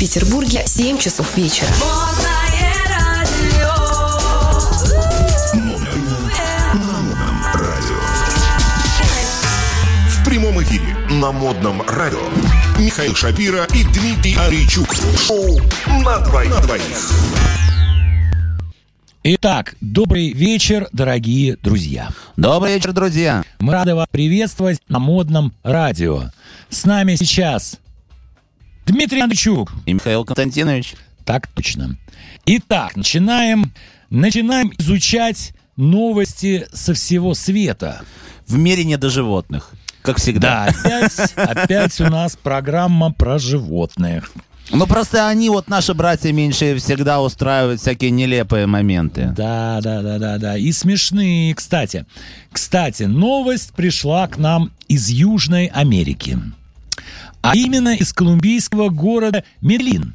В Петербурге 7 часов вечера. В прямом эфире на модном радио Михаил Шапира и Дмитрий Аричук. Шоу на двоих. На двоих. Итак, добрый вечер, дорогие друзья. Добрый вечер, друзья. Мы рады вас приветствовать на модном радио. С нами сейчас Дмитрий Андрейчук. И Михаил Константинович. Так точно. Итак, начинаем, начинаем изучать новости со всего света. В мире не до животных, как всегда. Да, опять, опять у нас программа про животных. Ну просто они, вот наши братья меньшие, всегда устраивают всякие нелепые моменты. Да, да, да, да, да. И смешные, кстати. Кстати, новость пришла к нам из Южной Америки. А именно из колумбийского города Медлин.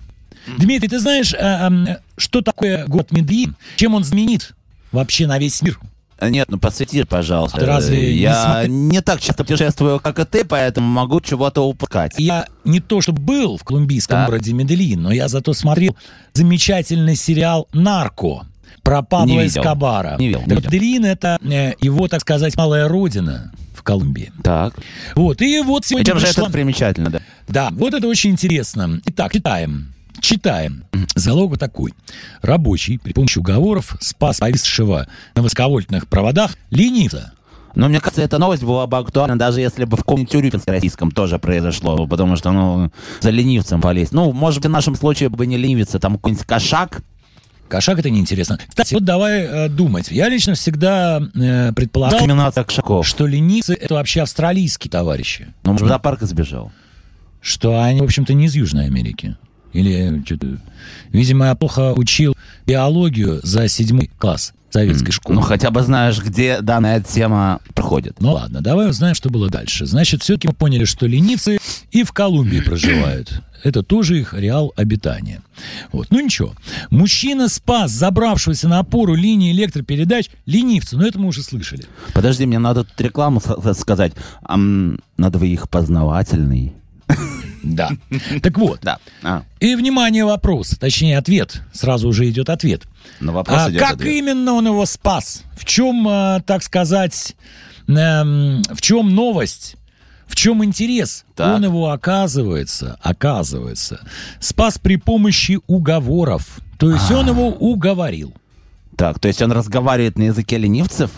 Дмитрий, ты знаешь, а, а, что такое город Медлин? Чем он знаменит вообще на весь мир? Нет, ну посвяти, пожалуйста. Ты разве не Я смотри- не так часто путешествую, как и ты, поэтому могу чего-то упускать. Я не то что был в колумбийском Так. городе Медельин, но я зато смотрел замечательный сериал «Нарко» про Пабло Не видел. Эскобара. Не видел, не видел. Медельин — это э, его, так сказать, малая родина Колумбии. Так. Вот, и вот сегодня чем же пришла- это примечательно, да? Да, вот это очень интересно. Итак, читаем. Читаем. Залог такой. Рабочий при помощи уговоров спас повисшего на высоковольтных проводах ленивца. Но мне кажется, эта новость была бы актуальна, даже если бы в каком-нибудь Урюпинске российском тоже произошло, потому что, ну, за ленивцем полезть. Ну, может быть, в нашем случае бы не ленивец, а там какой-нибудь кошак. Кошак это неинтересно. Кстати, вот давай э, думать. Я лично всегда э, предполагал, что ленивцы это вообще австралийские товарищи. Ну, может, в зоопарк сбежал. Что они, в общем-то, не из Южной Америки. Или что-то... Видимо, я плохо учил биологию за седьмой класс советской школы. Ну, хотя бы знаешь, где данная тема проходит. Ну ладно, давай узнаем, что было дальше. Значит, все-таки мы поняли, что ленивцы и в Колумбии проживают. Это тоже их реал обитания. Вот. Ну ничего. Мужчина спас забравшегося на опору линии электропередач ленивца. Ну это мы уже слышали. Подожди, мне надо тут рекламу сказать. Ам, на двоих познавательный. Да. Так вот. Да. А, И, внимание, вопрос, точнее, ответ. Сразу уже идет ответ. на вопрос А идет как ответ. именно он его спас? В чем, а, так сказать, эм, в чем новость? В чем интерес? Так. Он его, оказывается, оказывается, спас при помощи уговоров. То есть А. он его уговорил. Так, то есть он разговаривает на языке ленивцев?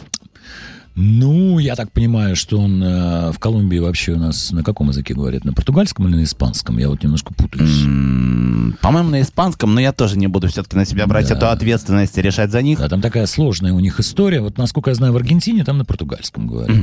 Ну, я так понимаю, что он э, в Колумбии вообще у нас на каком языке говорят? На португальском или на испанском? Я вот немножко путаюсь. М, По-моему, на испанском, но я тоже не буду все-таки на себя брать Да. эту ответственность и решать за них. Да, там такая сложная у них история. Вот, насколько я знаю, в Аргентине там на португальском говорят.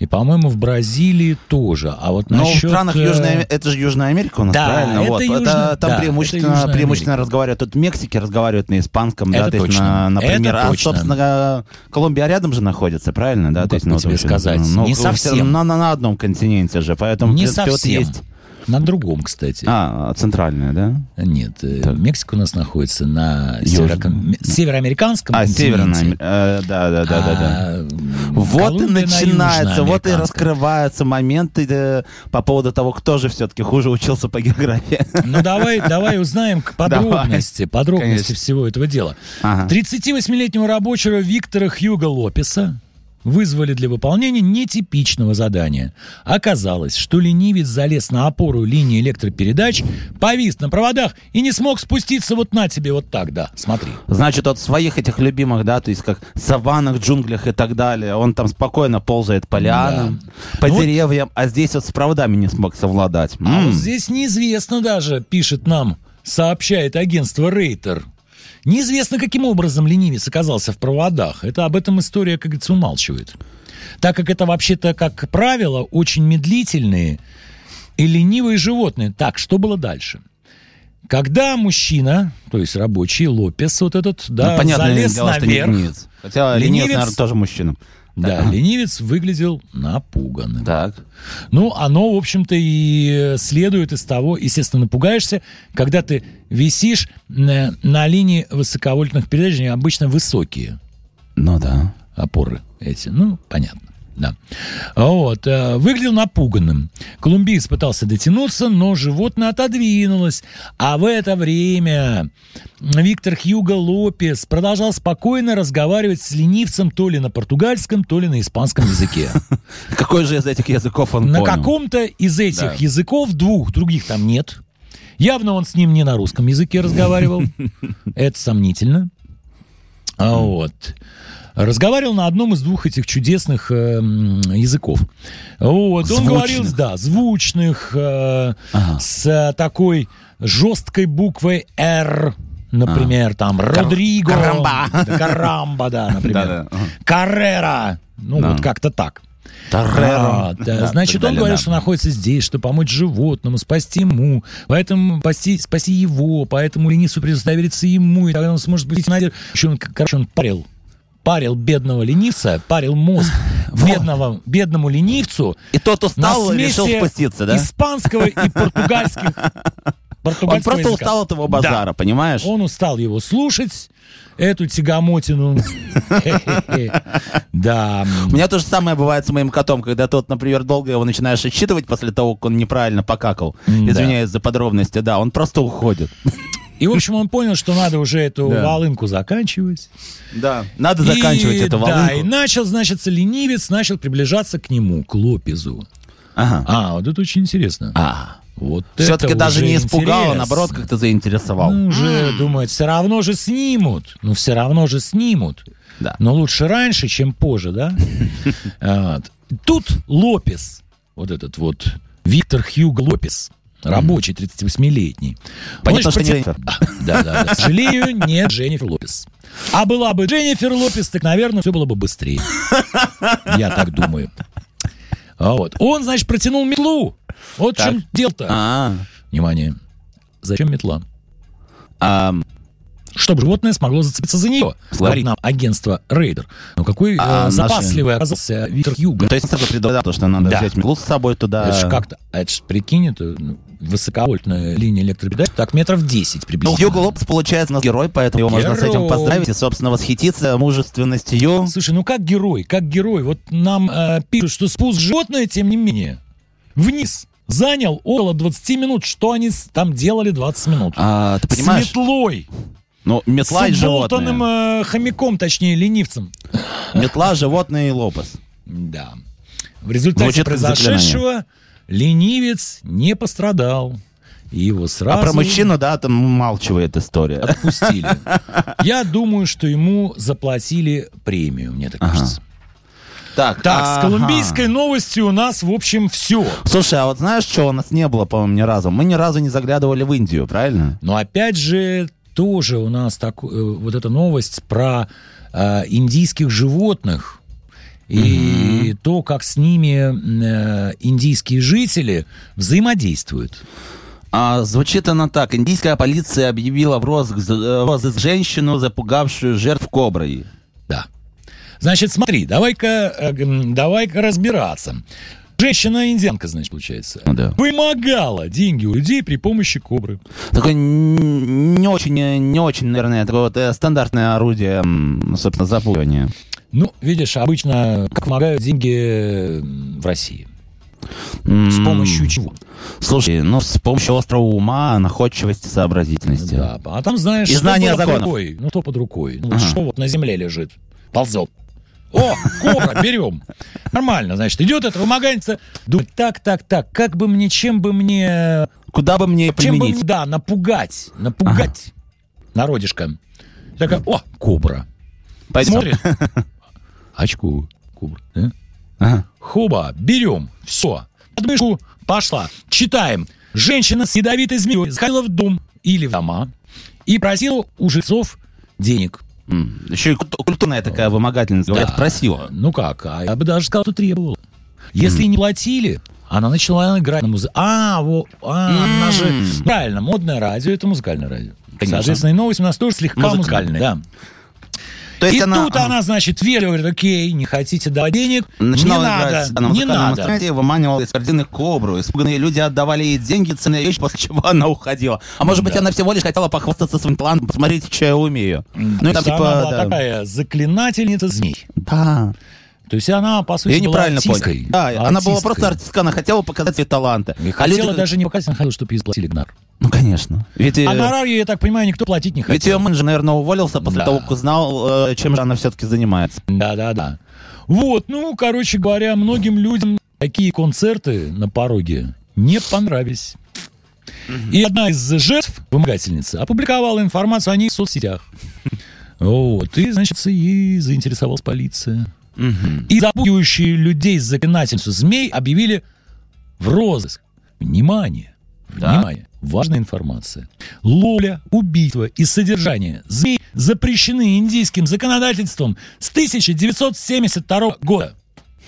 И, по-моему, в Бразилии тоже. А вот Но насчет... в странах э, Южной это же Южная Америка у нас, Да, правильно? это вот. Южная- там да, преимущественно, это преимущественно разговаривают. Тут в Мексике разговаривают на испанском, да, Это то есть, точно. на- например. Это а, точно. собственно, Колумбия рядом же находится, правильно? Да, Ну, то есть, вот, тебе в сказать, ну, не всё- совсем. На, на- на одном континенте же, поэтому в Не принципе, вот совсем. есть. На другом, кстати. А, центральная, да? Нет, э, Так. Мексика у нас находится на м- североамериканском А, континенте. северная, э, да, да, да, да, да. А, Вот Колумбия и на начинается, вот и раскрываются моменты э, по поводу того, кто же все-таки хуже учился по географии. Ну давай, давай узнаем подробности, подробности Конечно. всего этого дела. Ага. 38-летнего рабочего Виктора Хьюга Лопеса вызвали для выполнения нетипичного задания. Оказалось, что ленивец залез на опору линии электропередач, повис на проводах и не смог спуститься вот на тебе вот так, да, смотри. Значит, от своих этих любимых, да, то есть как саваннах, джунглях и так далее, он там спокойно ползает по лианам, по Ну вот- деревьям, а здесь вот с проводами не смог совладать. А М. вот здесь неизвестно даже, пишет нам, сообщает агентство Рейтер. Неизвестно, каким образом ленивец оказался в проводах. Это об этом история, как говорится, умалчивает. Так как это вообще-то, как правило, очень медлительные и ленивые животные. Так, что было дальше? Когда мужчина, то есть рабочий, Лопес вот этот, да, Ну, понятное залез дело, наверх, ленивец. Хотя ленивец, Ленивец- наверное, тоже мужчина. Да, Так. ленивец выглядел напуганным. Так. Ну, оно, в общем-то, и следует из того, естественно, напугаешься, когда ты висишь на, на линии высоковольтных передач, они обычно высокие Ну да. опоры эти. Ну, понятно. Да. Вот. э, Выглядел напуганным. Колумбиец пытался дотянуться, но животное отодвинулось. А в это время Виктор Хьюго Лопес продолжал спокойно разговаривать с ленивцем то ли на португальском, то ли на испанском языке. Какой же из этих языков он На каком-то из этих языков, двух, других там нет. Явно он с ним не на русском языке разговаривал. Это сомнительно. А вот. Разговаривал на одном из двух этих чудесных э, языков. Вот. Он Звучных. говорил, да, звучных, э, Ага. с э, такой жесткой буквой «Р», например, там, Родриго. Карамба. Да, Карамба, да, например. Каррера. Ну, Да. вот как-то так. Торреро. А, да, Да, Значит, он далее, говорит, да. что находится здесь, чтобы помочь животному, спасти ему. Поэтому спаси, его, поэтому ленивцу предоставится ему, и тогда он сможет быть надежд. Еще он, короче, он парил. Парил бедного ленивца, парил мозг бедного, бедному ленивцу И тот на устал и решил спуститься, да? испанского и португальских. Он просто языка. устал от его Да. базара, понимаешь? Он устал его слушать, эту тягамотину. Да. У меня то же самое бывает с моим котом, когда тот, например, долго его начинаешь отчитывать после того, как он неправильно покакал. Да. Извиняюсь за подробности, да, он просто уходит. И, в общем, он понял, что надо уже эту Да. волынку заканчивать. Да. Надо заканчивать И, эту Да, и волынку. начал, значит, ленивец начал приближаться к нему, к Лопезу. Ага. А, вот это очень интересно. А. Вот Все-таки даже не испугало, интересно. наоборот, как-то заинтересовал. Ну, уже думает, все равно же снимут. Ну, все равно же снимут. Да. Но лучше раньше, чем позже, да? Вот. Тут Лопес, вот этот вот Виктор Хьюго Лопес, рабочий, 38-летний. Понятно, Он, что не. Да, да, да. К сожалению, нет Дженнифер Лопес. А была бы Дженнифер Лопес, так, наверное, все было бы быстрее. Я так думаю. А вот. Он, значит, протянул метлу. Вот в чем дело-то. А, Внимание. Зачем метла? а, Чтобы животное смогло зацепиться за нее. Говорит нам агентство Рейдер. Ну какой А, э, наши- запасливый оказался Виктор Юга. то есть предупреждал, то, что надо Да. взять метлу с собой туда. Это ж как-то, а это ж прикинь, это ну, высоковольтная линия электропередач, так метров 10 Ну, приблизительно. Хьюго Лопес, получается, у нас герой, поэтому его можно с этим Герой. поздравить и, собственно, восхититься мужественностью. Слушай, ну как герой, как герой. Вот нам э, пишут, что спуск животное, тем не менее, вниз занял около 20 минут. Что они с- там делали 20 минут? А, ты С понимаешь? метлой. Ну, метла и с оболтанным животное. э, хомяком, точнее, ленивцем. Метла, животное и лопес. Да. В результате Звучит произошедшего ленивец не пострадал. И его сразу А про мужчину, да, там умалчивает история. отпустили. Я думаю, что ему заплатили премию, мне так кажется. Так, Так, ага. с колумбийской новостью у нас, в общем, все. Слушай, а вот знаешь, что у нас не было, по-моему, ни разу? Мы ни разу не заглядывали в Индию, правильно? Но опять же, тоже у нас так, э, вот эта новость про э, индийских животных и то, как с ними э, индийские жители взаимодействуют. А, звучит она так. Индийская полиция объявила в розыск, э, розыск женщину, запугавшую жертв коброй. Да. Значит, смотри, давай-ка э, давай-ка разбираться. Женщина-индианка, значит, получается. Ну да. Вымогала деньги у людей при помощи кобры. Такое не очень, э, не очень, наверное, такое вот стандартное орудие, собственно, запугивания. Ну, видишь, обычно как помогают деньги в России. С помощью чего? Слушай, ну, с помощью острого ума, находчивости, сообразительности. Да, а там знаешь, И что знания было под законов. рукой? Ну, что под рукой? Ну, Ага. что вот на земле лежит? Ползет. О, кобра, берем. Нормально, значит, идет это вымогательница. Думает, так, так, так, как бы мне, чем бы мне, Куда бы мне чем бы применить? мне, да, напугать, напугать народишко. Такая, о, кобра. Пойдем. Смотрит. Очку, кобра. да? Ага. Хоба, берем, все. Подмышку пошла. Читаем. Женщина с ядовитой змеей заходила в дом или в дома и просила у жильцов денег. М, Еще и культ- культурная такая вымогательница. Говорят, Да. просила. Ну как, а я бы даже сказал, что требовала. Если не платили, она начала играть на музыке. А, во, а, она же... Правильно, модное радио — это музыкальное радио. Конечно. Соответственно, и новость у нас тоже слегка Музыкальная. музыкальная. Да. То есть и она, тут она, значит, вежливо говорит, окей, не хотите давать денег, начинала не играть надо, на не надо. выманивала из корзины кобру. Испуганные люди отдавали ей деньги, ценные вещи, после чего она уходила. А может быть, Да. она всего лишь хотела похвастаться своим планом, посмотрите, что я умею. Ну, там, То есть типа, она была да. такая заклинательница змей. Да. То есть она, по сути, Я была неправильно артисткой. понял. Да, она была Артисткой. просто артистка, она хотела показать свои таланты. И А хотела люди- даже не показать, она хотела, чтобы ей заплатили гонорар. Ну, конечно. Ведь, э, А гонорар ей, я так понимаю, никто платить не ведь ее хотел. менеджер, наверное, уволился после Да. того, как узнал, э, чем же она все-таки занимается. Да-да-да. Вот, ну, короче говоря, многим людям такие концерты на пороге не понравились. И одна из жертв, вымогательницы, опубликовала информацию о ней в соцсетях. Вот, и, значит, ей заинтересовалась полиция. И запугивающие людей заклинательницу змей объявили в розыск. Внимание! Внимание! Важная информация. Ловля, убийство и содержание змей запрещены индийским законодательством с 1972 года.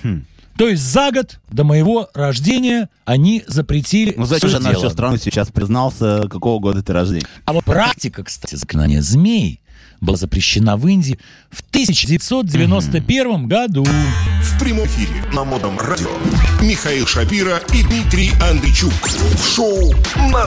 Хм. То есть за год до моего рождения они запретили Ну, зачем же на всю страну сейчас признался, какого года ты рождения? А вот практика, кстати, заклинания змей была запрещена в Индии в 1991 году. В прямом эфире на модном радио Михаил Шапира и Дмитрий Андрейчук. Шоу на